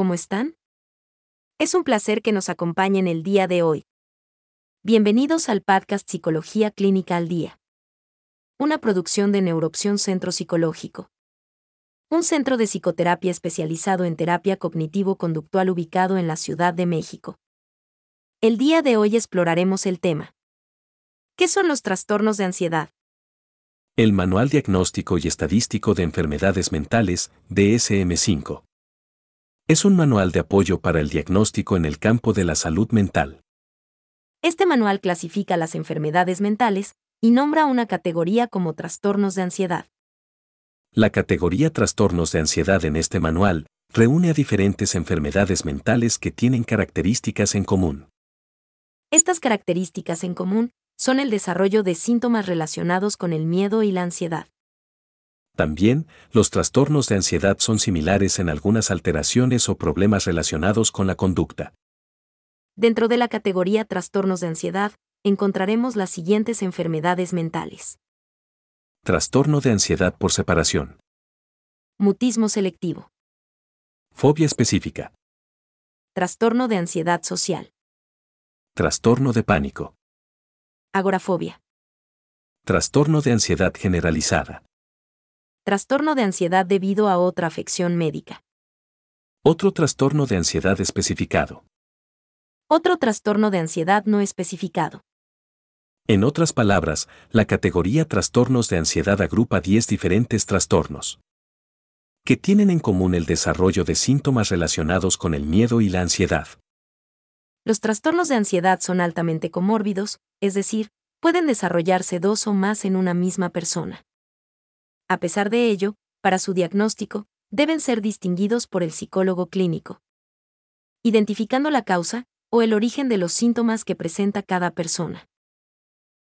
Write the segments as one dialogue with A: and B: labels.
A: ¿cómo están? Es un placer que nos acompañen el día de hoy. Bienvenidos al podcast Psicología Clínica al Día. Una producción de Neuroopción Centro Psicológico. Un centro de psicoterapia especializado en terapia cognitivo-conductual ubicado en la Ciudad de México. El día de hoy exploraremos el tema. ¿Qué son los trastornos de ansiedad?
B: El Manual Diagnóstico y Estadístico de Enfermedades Mentales, DSM-5. Es un manual de apoyo para el diagnóstico en el campo de la salud mental.
A: Este manual clasifica las enfermedades mentales y nombra una categoría como trastornos de ansiedad.
B: La categoría trastornos de ansiedad en este manual reúne a diferentes enfermedades mentales que tienen características en común.
A: Estas características en común son el desarrollo de síntomas relacionados con el miedo y la ansiedad.
B: También, los trastornos de ansiedad son similares en algunas alteraciones o problemas relacionados con la conducta.
A: Dentro de la categoría trastornos de ansiedad, encontraremos las siguientes enfermedades mentales.
B: Trastorno de ansiedad por separación.
A: Mutismo selectivo.
B: Fobia específica.
A: Trastorno de ansiedad social.
B: Trastorno de pánico.
A: Agorafobia.
B: Trastorno de ansiedad generalizada.
A: Trastorno de ansiedad debido a otra afección médica.
B: Otro trastorno de ansiedad especificado.
A: Otro trastorno de ansiedad no especificado.
B: En otras palabras, la categoría trastornos de ansiedad agrupa 10 diferentes trastornos que tienen en común el desarrollo de síntomas relacionados con el miedo y la ansiedad.
A: Los trastornos de ansiedad son altamente comórbidos, es decir, pueden desarrollarse dos o más en una misma persona. A pesar de ello, para su diagnóstico, deben ser distinguidos por el psicólogo clínico. Identificando la causa o el origen de los síntomas que presenta cada persona.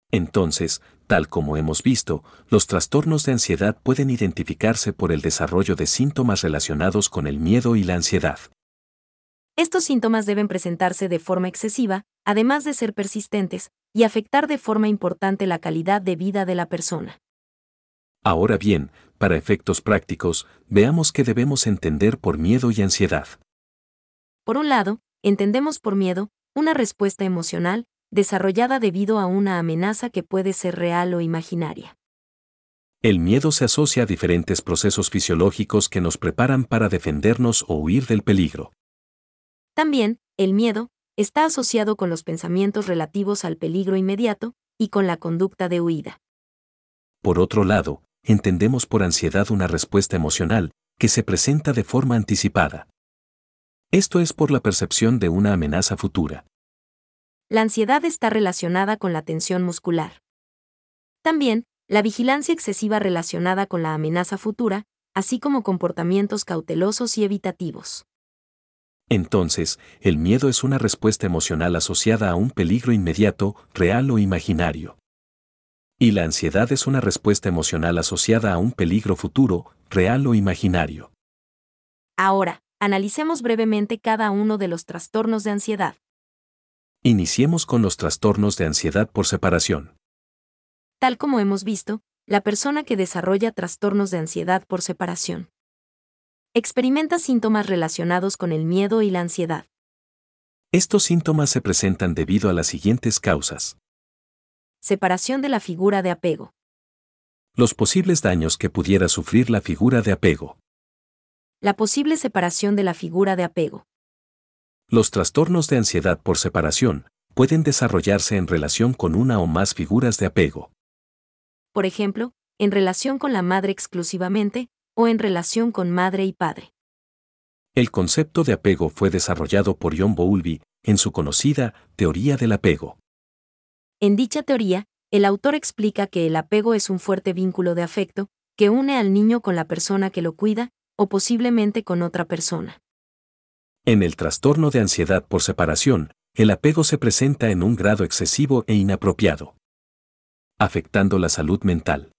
B: Entonces, tal como hemos visto, los trastornos de ansiedad pueden identificarse por el desarrollo de síntomas relacionados con el miedo y la ansiedad.
A: Estos síntomas deben presentarse de forma excesiva, además de ser persistentes, y afectar de forma importante la calidad de vida de la persona.
B: Ahora bien, para efectos prácticos, veamos qué debemos entender por miedo y ansiedad.
A: Por un lado, entendemos por miedo una respuesta emocional, desarrollada debido a una amenaza que puede ser real o imaginaria.
B: El miedo se asocia a diferentes procesos fisiológicos que nos preparan para defendernos o huir del peligro.
A: También, el miedo está asociado con los pensamientos relativos al peligro inmediato y con la conducta de huida.
B: Por otro lado, entendemos por ansiedad una respuesta emocional que se presenta de forma anticipada. Esto es por la percepción de una amenaza futura.
A: La ansiedad está relacionada con la tensión muscular. También, la vigilancia excesiva relacionada con la amenaza futura, así como comportamientos cautelosos y evitativos.
B: Entonces, el miedo es una respuesta emocional asociada a un peligro inmediato, real o imaginario. Y la ansiedad es una respuesta emocional asociada a un peligro futuro, real o imaginario.
A: Ahora, analicemos brevemente cada uno de los trastornos de ansiedad.
B: Iniciemos con los trastornos de ansiedad por separación.
A: Tal como hemos visto, la persona que desarrolla trastornos de ansiedad por separación experimenta síntomas relacionados con el miedo y la ansiedad.
B: Estos síntomas se presentan debido a las siguientes causas.
A: Separación de la figura de apego.
B: Los posibles daños que pudiera sufrir la figura de apego.
A: La posible separación de la figura de apego.
B: Los trastornos de ansiedad por separación pueden desarrollarse en relación con una o más figuras de apego.
A: Por ejemplo, en relación con la madre exclusivamente, o en relación con madre y padre.
B: El concepto de apego fue desarrollado por John Bowlby en su conocida Teoría del apego.
A: En dicha teoría, el autor explica que el apego es un fuerte vínculo de afecto que une al niño con la persona que lo cuida, o posiblemente con otra persona.
B: En el trastorno de ansiedad por separación, el apego se presenta en un grado excesivo e inapropiado, afectando la salud mental.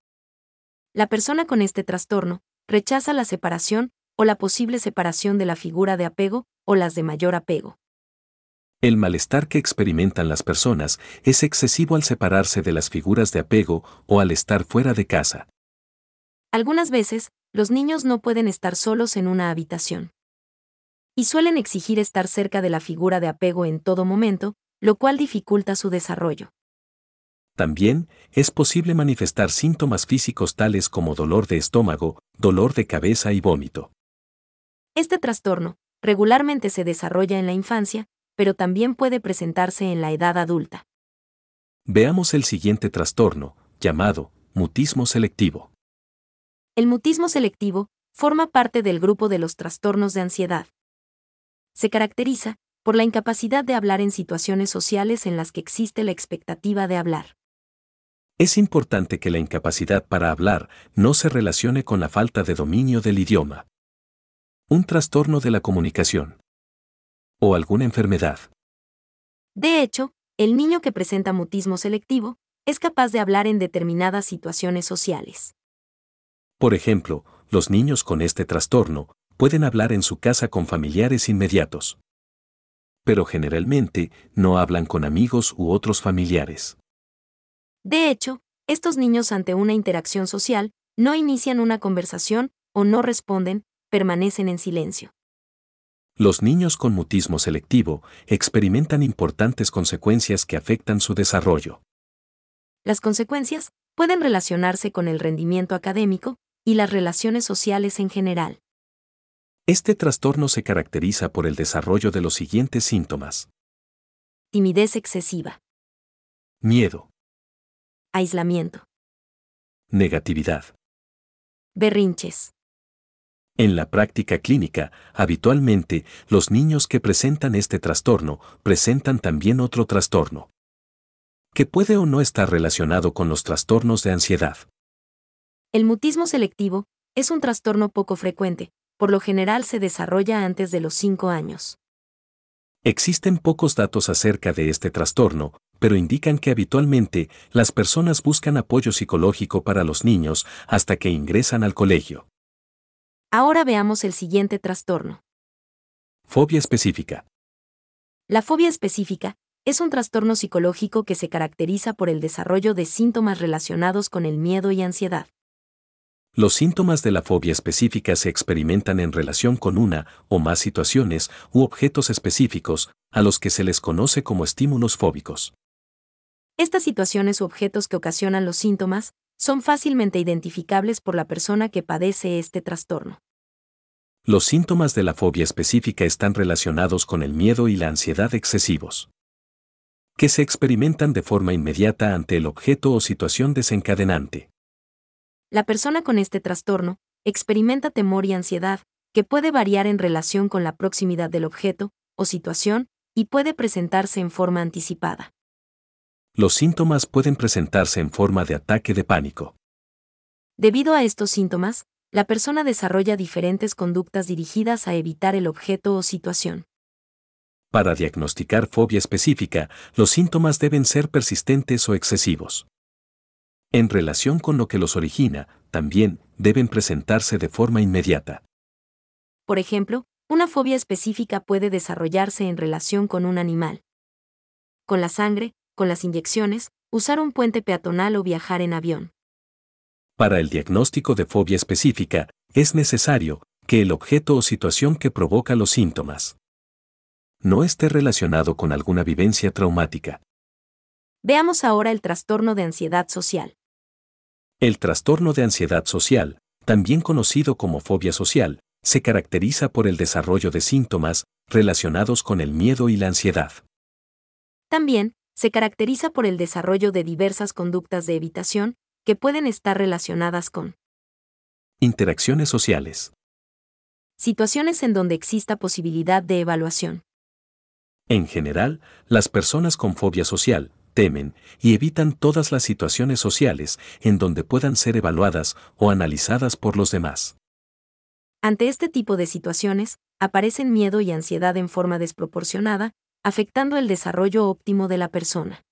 A: La persona con este trastorno rechaza la separación o la posible separación de la figura de apego o las de mayor apego.
B: El malestar que experimentan las personas es excesivo al separarse de las figuras de apego o al estar fuera de casa.
A: Algunas veces, los niños no pueden estar solos en una habitación. y suelen exigir estar cerca de la figura de apego en todo momento, lo cual dificulta su desarrollo.
B: También es posible manifestar síntomas físicos tales como dolor de estómago, dolor de cabeza y vómito.
A: Este trastorno regularmente se desarrolla en la infancia, pero también puede presentarse en la edad adulta.
B: Veamos el siguiente trastorno, llamado mutismo selectivo.
A: El mutismo selectivo forma parte del grupo de los trastornos de ansiedad. Se caracteriza por la incapacidad de hablar en situaciones sociales en las que existe la expectativa de hablar.
B: Es importante que la incapacidad para hablar no se relacione con la falta de dominio del idioma. Un trastorno de la comunicación. O alguna enfermedad.
A: De hecho, el niño que presenta mutismo selectivo es capaz de hablar en determinadas situaciones sociales.
B: Por ejemplo, los niños con este trastorno pueden hablar en su casa con familiares inmediatos. Pero generalmente no hablan con amigos u otros familiares.
A: De hecho, estos niños ante una interacción social no inician una conversación o no responden, permanecen en silencio.
B: Los niños con mutismo selectivo experimentan importantes consecuencias que afectan su desarrollo.
A: Las consecuencias pueden relacionarse con el rendimiento académico y las relaciones sociales en general.
B: Este trastorno se caracteriza por el desarrollo de los siguientes síntomas.
A: Timidez excesiva.
B: Miedo.
A: Aislamiento.
B: Negatividad.
A: Berrinches.
B: En la práctica clínica, habitualmente, los niños que presentan este trastorno presentan también otro trastorno, que puede o no estar relacionado con los trastornos de ansiedad.
A: El mutismo selectivo es un trastorno poco frecuente, por lo general se desarrolla antes de los 5 años.
B: Existen pocos datos acerca de este trastorno, pero indican que habitualmente las personas buscan apoyo psicológico para los niños hasta que ingresan al colegio.
A: Ahora veamos el siguiente trastorno.
B: Fobia específica.
A: La fobia específica es un trastorno psicológico que se caracteriza por el desarrollo de síntomas relacionados con el miedo y ansiedad.
B: Los síntomas de la fobia específica se experimentan en relación con una o más situaciones u objetos específicos, a los que se les conoce como estímulos fóbicos.
A: Estas situaciones u objetos que ocasionan los síntomas son fácilmente identificables por la persona que padece este trastorno.
B: Los síntomas de la fobia específica están relacionados con el miedo y la ansiedad excesivos, que se experimentan de forma inmediata ante el objeto o situación desencadenante.
A: La persona con este trastorno experimenta temor y ansiedad, que puede variar en relación con la proximidad del objeto o situación y puede presentarse en forma anticipada.
B: Los síntomas pueden presentarse en forma de ataque de pánico.
A: Debido a estos síntomas, la persona desarrolla diferentes conductas dirigidas a evitar el objeto o situación.
B: Para diagnosticar fobia específica, los síntomas deben ser persistentes o excesivos. En relación con lo que los origina, también deben presentarse de forma inmediata.
A: Por ejemplo, una fobia específica puede desarrollarse en relación con un animal. Con la sangre, con las inyecciones, usar un puente peatonal o viajar en avión.
B: Para el diagnóstico de fobia específica, es necesario que el objeto o situación que provoca los síntomas no esté relacionado con alguna vivencia traumática.
A: Veamos ahora el trastorno de ansiedad social.
B: El trastorno de ansiedad social, también conocido como fobia social, se caracteriza por el desarrollo de síntomas relacionados con el miedo y la ansiedad.
A: También, se caracteriza por el desarrollo de diversas conductas de evitación, que pueden estar relacionadas con
B: interacciones sociales,
A: situaciones en donde exista posibilidad de evaluación.
B: En general, las personas con fobia social temen y evitan todas las situaciones sociales en donde puedan ser evaluadas o analizadas por los demás.
A: Ante este tipo de situaciones, aparecen miedo y ansiedad en forma desproporcionada, afectando el desarrollo óptimo de la persona.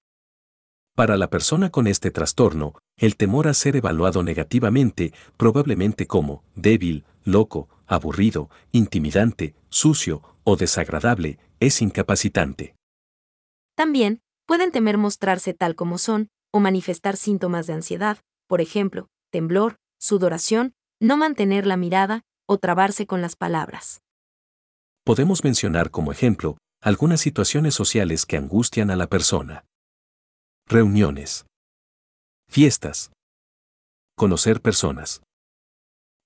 B: Para la persona con este trastorno, el temor a ser evaluado negativamente, probablemente como débil, loco, aburrido, intimidante, sucio o desagradable, es incapacitante.
A: También, pueden temer mostrarse tal como son, o manifestar síntomas de ansiedad, por ejemplo, temblor, sudoración, no mantener la mirada, o trabarse con las palabras.
B: podemos mencionar como ejemplo algunas situaciones sociales que angustian a la persona. Reuniones. Fiestas. Conocer personas.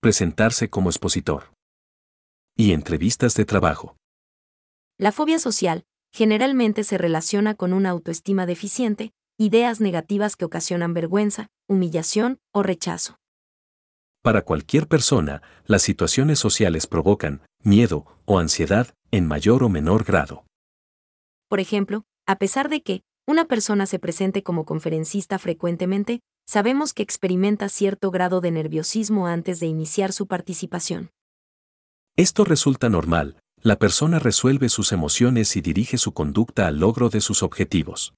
B: Presentarse como expositor. Y entrevistas de trabajo.
A: La fobia social generalmente se relaciona con una autoestima deficiente, ideas negativas que ocasionan vergüenza, humillación o rechazo.
B: Para cualquier persona, las situaciones sociales provocan miedo o ansiedad en mayor o menor grado.
A: Por ejemplo, a pesar de que una persona se presente como conferencista frecuentemente, sabemos que experimenta cierto grado de nerviosismo antes de iniciar su participación.
B: Esto resulta normal, la persona resuelve sus emociones y dirige su conducta al logro de sus objetivos.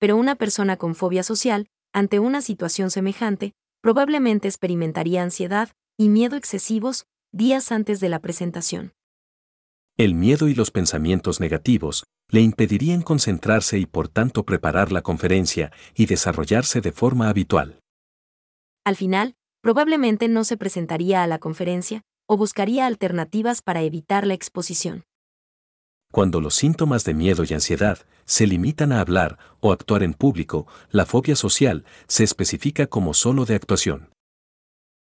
A: Pero una persona con fobia social, ante una situación semejante, probablemente experimentaría ansiedad y miedo excesivos días antes de la presentación.
B: El miedo y los pensamientos negativos le impedirían concentrarse y por tanto preparar la conferencia y desarrollarse de forma habitual.
A: Al final, probablemente no se presentaría a la conferencia o buscaría alternativas para evitar la exposición.
B: Cuando los síntomas de miedo y ansiedad se limitan a hablar o actuar en público, la fobia social se especifica como solo de actuación.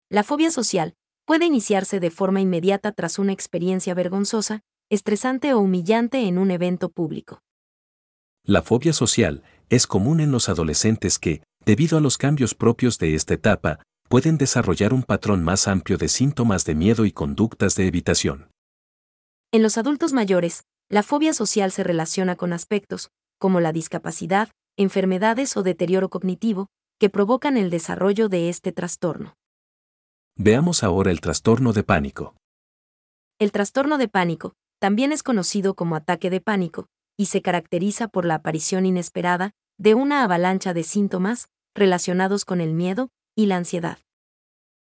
A: La fobia social puede iniciarse de forma inmediata tras una experiencia vergonzosa, estresante o humillante en un evento público.
B: La fobia social es común en los adolescentes que, debido a los cambios propios de esta etapa, pueden desarrollar un patrón más amplio de síntomas de miedo y conductas de evitación.
A: En los adultos mayores, la fobia social se relaciona con aspectos, como la discapacidad, enfermedades o deterioro cognitivo, que provocan el desarrollo de este trastorno.
B: Veamos ahora el trastorno de pánico.
A: El trastorno de pánico también es conocido como ataque de pánico, y se caracteriza por la aparición inesperada de una avalancha de síntomas relacionados con el miedo y la ansiedad.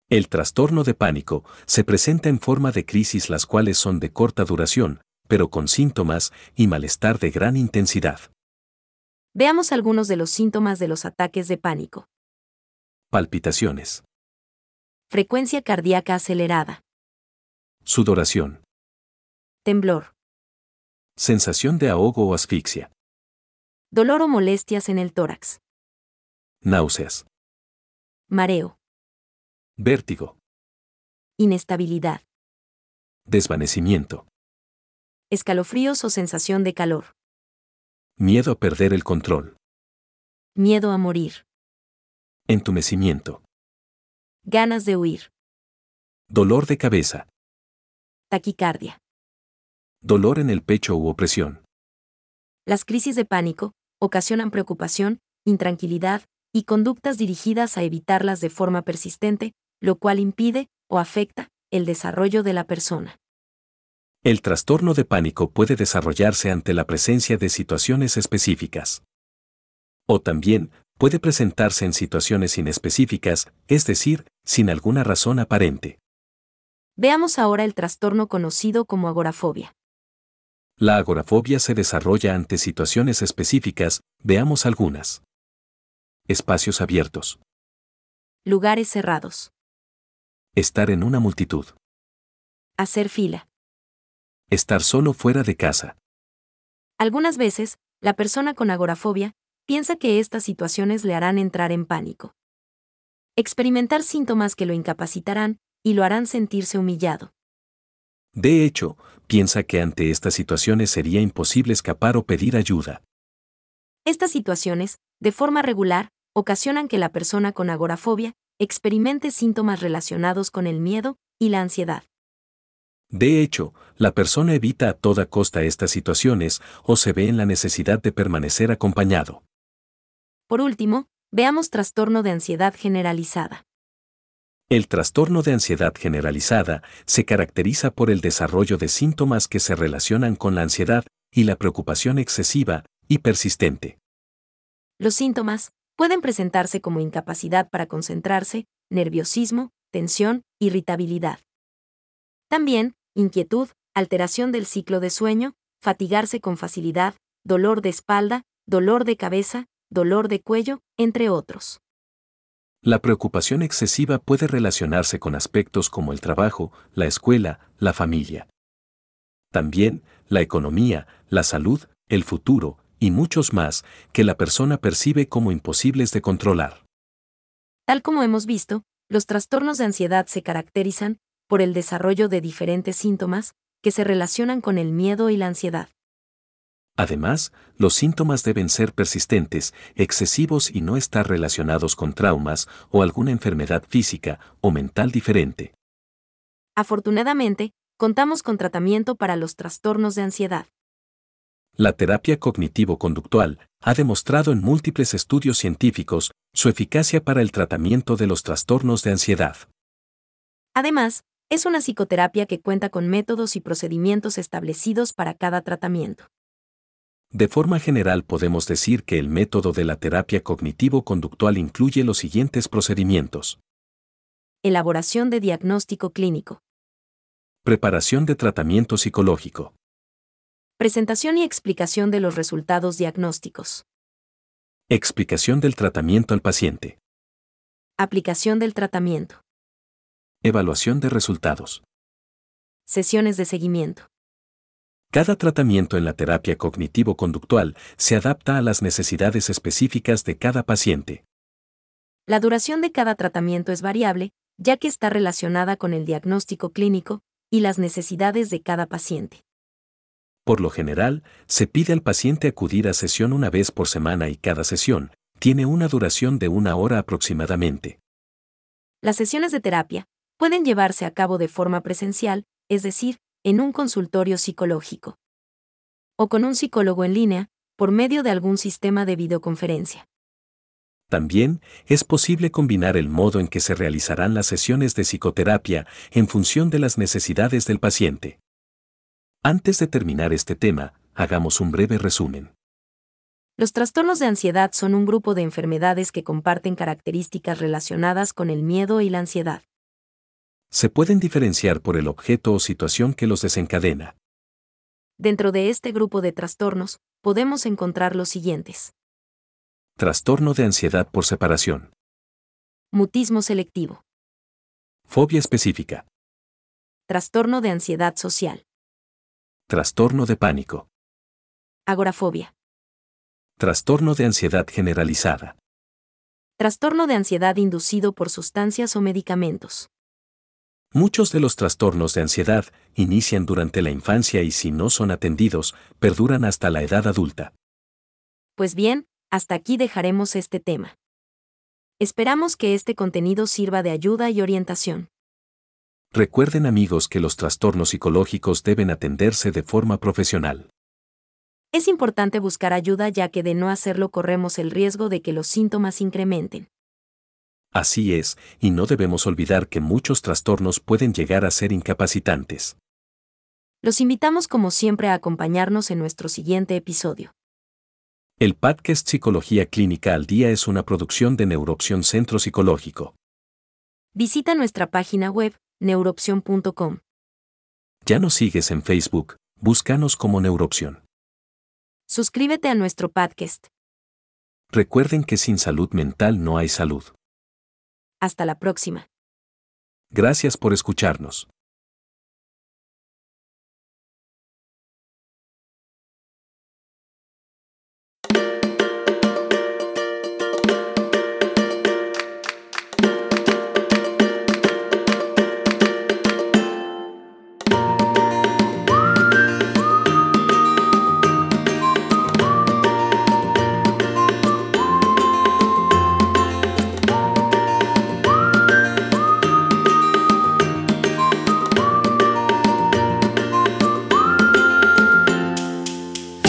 B: El trastorno de pánico se presenta en forma de crisis las cuales son de corta duración, pero con síntomas y malestar de gran intensidad.
A: Veamos algunos de los síntomas de los ataques de pánico.
B: Palpitaciones.
A: Frecuencia cardíaca acelerada.
B: Sudoración.
A: Temblor.
B: Sensación de ahogo o asfixia.
A: Dolor o molestias en el tórax.
B: Náuseas.
A: Mareo.
B: Vértigo.
A: Inestabilidad.
B: Desvanecimiento.
A: Escalofríos o sensación de calor.
B: Miedo a perder el control.
A: Miedo a morir.
B: Entumecimiento.
A: Ganas de huir.
B: Dolor de cabeza.
A: Taquicardia.
B: Dolor en el pecho u opresión.
A: Las crisis de pánico ocasionan preocupación, intranquilidad y conductas dirigidas a evitarlas de forma persistente, lo cual impide o afecta el desarrollo de la persona.
B: El trastorno de pánico puede desarrollarse ante la presencia de situaciones específicas. O también puede presentarse en situaciones inespecíficas, es decir, sin alguna razón aparente.
A: Veamos ahora el trastorno conocido como agorafobia.
B: La agorafobia se desarrolla ante situaciones específicas, veamos algunas. Espacios abiertos.
A: Lugares cerrados.
B: Estar en una multitud.
A: Hacer fila.
B: Estar solo fuera de casa.
A: Algunas veces, la persona con agorafobia piensa que estas situaciones le harán entrar en pánico. Experimentar síntomas que lo incapacitarán y lo harán sentirse humillado.
B: De hecho, piensa que ante estas situaciones sería imposible escapar o pedir ayuda.
A: Estas situaciones, de forma regular, ocasionan que la persona con agorafobia experimente síntomas relacionados con el miedo y la ansiedad.
B: De hecho, la persona evita a toda costa estas situaciones o se ve en la necesidad de permanecer acompañado.
A: Por último, veamos trastorno de ansiedad generalizada.
B: El trastorno de ansiedad generalizada se caracteriza por el desarrollo de síntomas que se relacionan con la ansiedad y la preocupación excesiva y persistente.
A: Los síntomas pueden presentarse como incapacidad para concentrarse, nerviosismo, tensión, irritabilidad. También, inquietud, alteración del ciclo de sueño, fatigarse con facilidad, dolor de espalda, dolor de cabeza, dolor de cuello, entre otros.
B: La preocupación excesiva puede relacionarse con aspectos como el trabajo, la escuela, la familia. También, la economía, la salud, el futuro, y muchos más, que la persona percibe como imposibles de controlar.
A: Tal como hemos visto, los trastornos de ansiedad se caracterizan por el desarrollo de diferentes síntomas que se relacionan con el miedo y la ansiedad.
B: Además, los síntomas deben ser persistentes, excesivos y no estar relacionados con traumas o alguna enfermedad física o mental diferente.
A: Afortunadamente, contamos con tratamiento para los trastornos de ansiedad.
B: La terapia cognitivo-conductual ha demostrado en múltiples estudios científicos su eficacia para el tratamiento de los trastornos de ansiedad.
A: Además, es una psicoterapia que cuenta con métodos y procedimientos establecidos para cada tratamiento.
B: De forma general podemos decir que el método de la terapia cognitivo-conductual incluye los siguientes procedimientos.
A: Elaboración de diagnóstico clínico.
B: Preparación de tratamiento psicológico.
A: Presentación y explicación de los resultados diagnósticos.
B: Explicación del tratamiento al paciente.
A: Aplicación del tratamiento.
B: Evaluación de resultados.
A: Sesiones de seguimiento.
B: Cada tratamiento en la terapia cognitivo-conductual se adapta a las necesidades específicas de cada paciente.
A: La duración de cada tratamiento es variable, ya que está relacionada con el diagnóstico clínico y las necesidades de cada paciente.
B: Por lo general, se pide al paciente acudir a sesión una vez por semana y cada sesión tiene una duración de una hora aproximadamente.
A: Las sesiones de terapia pueden llevarse a cabo de forma presencial, es decir, en un consultorio psicológico. O con un psicólogo en línea, por medio de algún sistema de videoconferencia.
B: También es posible combinar el modo en que se realizarán las sesiones de psicoterapia en función de las necesidades del paciente. Antes de terminar este tema, hagamos un breve resumen.
A: Los trastornos de ansiedad son un grupo de enfermedades que comparten características relacionadas con el miedo y la ansiedad
B: se pueden diferenciar por el objeto o situación que los desencadena.
A: Dentro de este grupo de trastornos, podemos encontrar los siguientes.
B: Trastorno de ansiedad por separación.
A: Mutismo selectivo.
B: Fobia específica.
A: Trastorno de ansiedad social.
B: Trastorno de pánico.
A: Agorafobia.
B: Trastorno de ansiedad generalizada.
A: Trastorno de ansiedad inducido por sustancias o medicamentos.
B: Muchos de los trastornos de ansiedad inician durante la infancia y si no son atendidos, perduran hasta la edad adulta.
A: Pues bien, hasta aquí dejaremos este tema. Esperamos que este contenido sirva de ayuda y orientación.
B: Recuerden amigos que los trastornos psicológicos deben atenderse de forma profesional.
A: Es importante buscar ayuda ya que de no hacerlo corremos el riesgo de que los síntomas incrementen.
B: Así es, y no debemos olvidar que muchos trastornos pueden llegar a ser incapacitantes.
A: Los invitamos como siempre a acompañarnos en nuestro siguiente episodio.
B: El podcast Psicología Clínica al Día es una producción de Neuroopción Centro Psicológico.
A: Visita nuestra página web, neuroopción.com.
B: Ya nos sigues en Facebook, búscanos como Neuroopción.
A: Suscríbete a nuestro podcast.
B: Recuerden que sin salud mental no hay salud.
A: Hasta la próxima.
B: Gracias por escucharnos.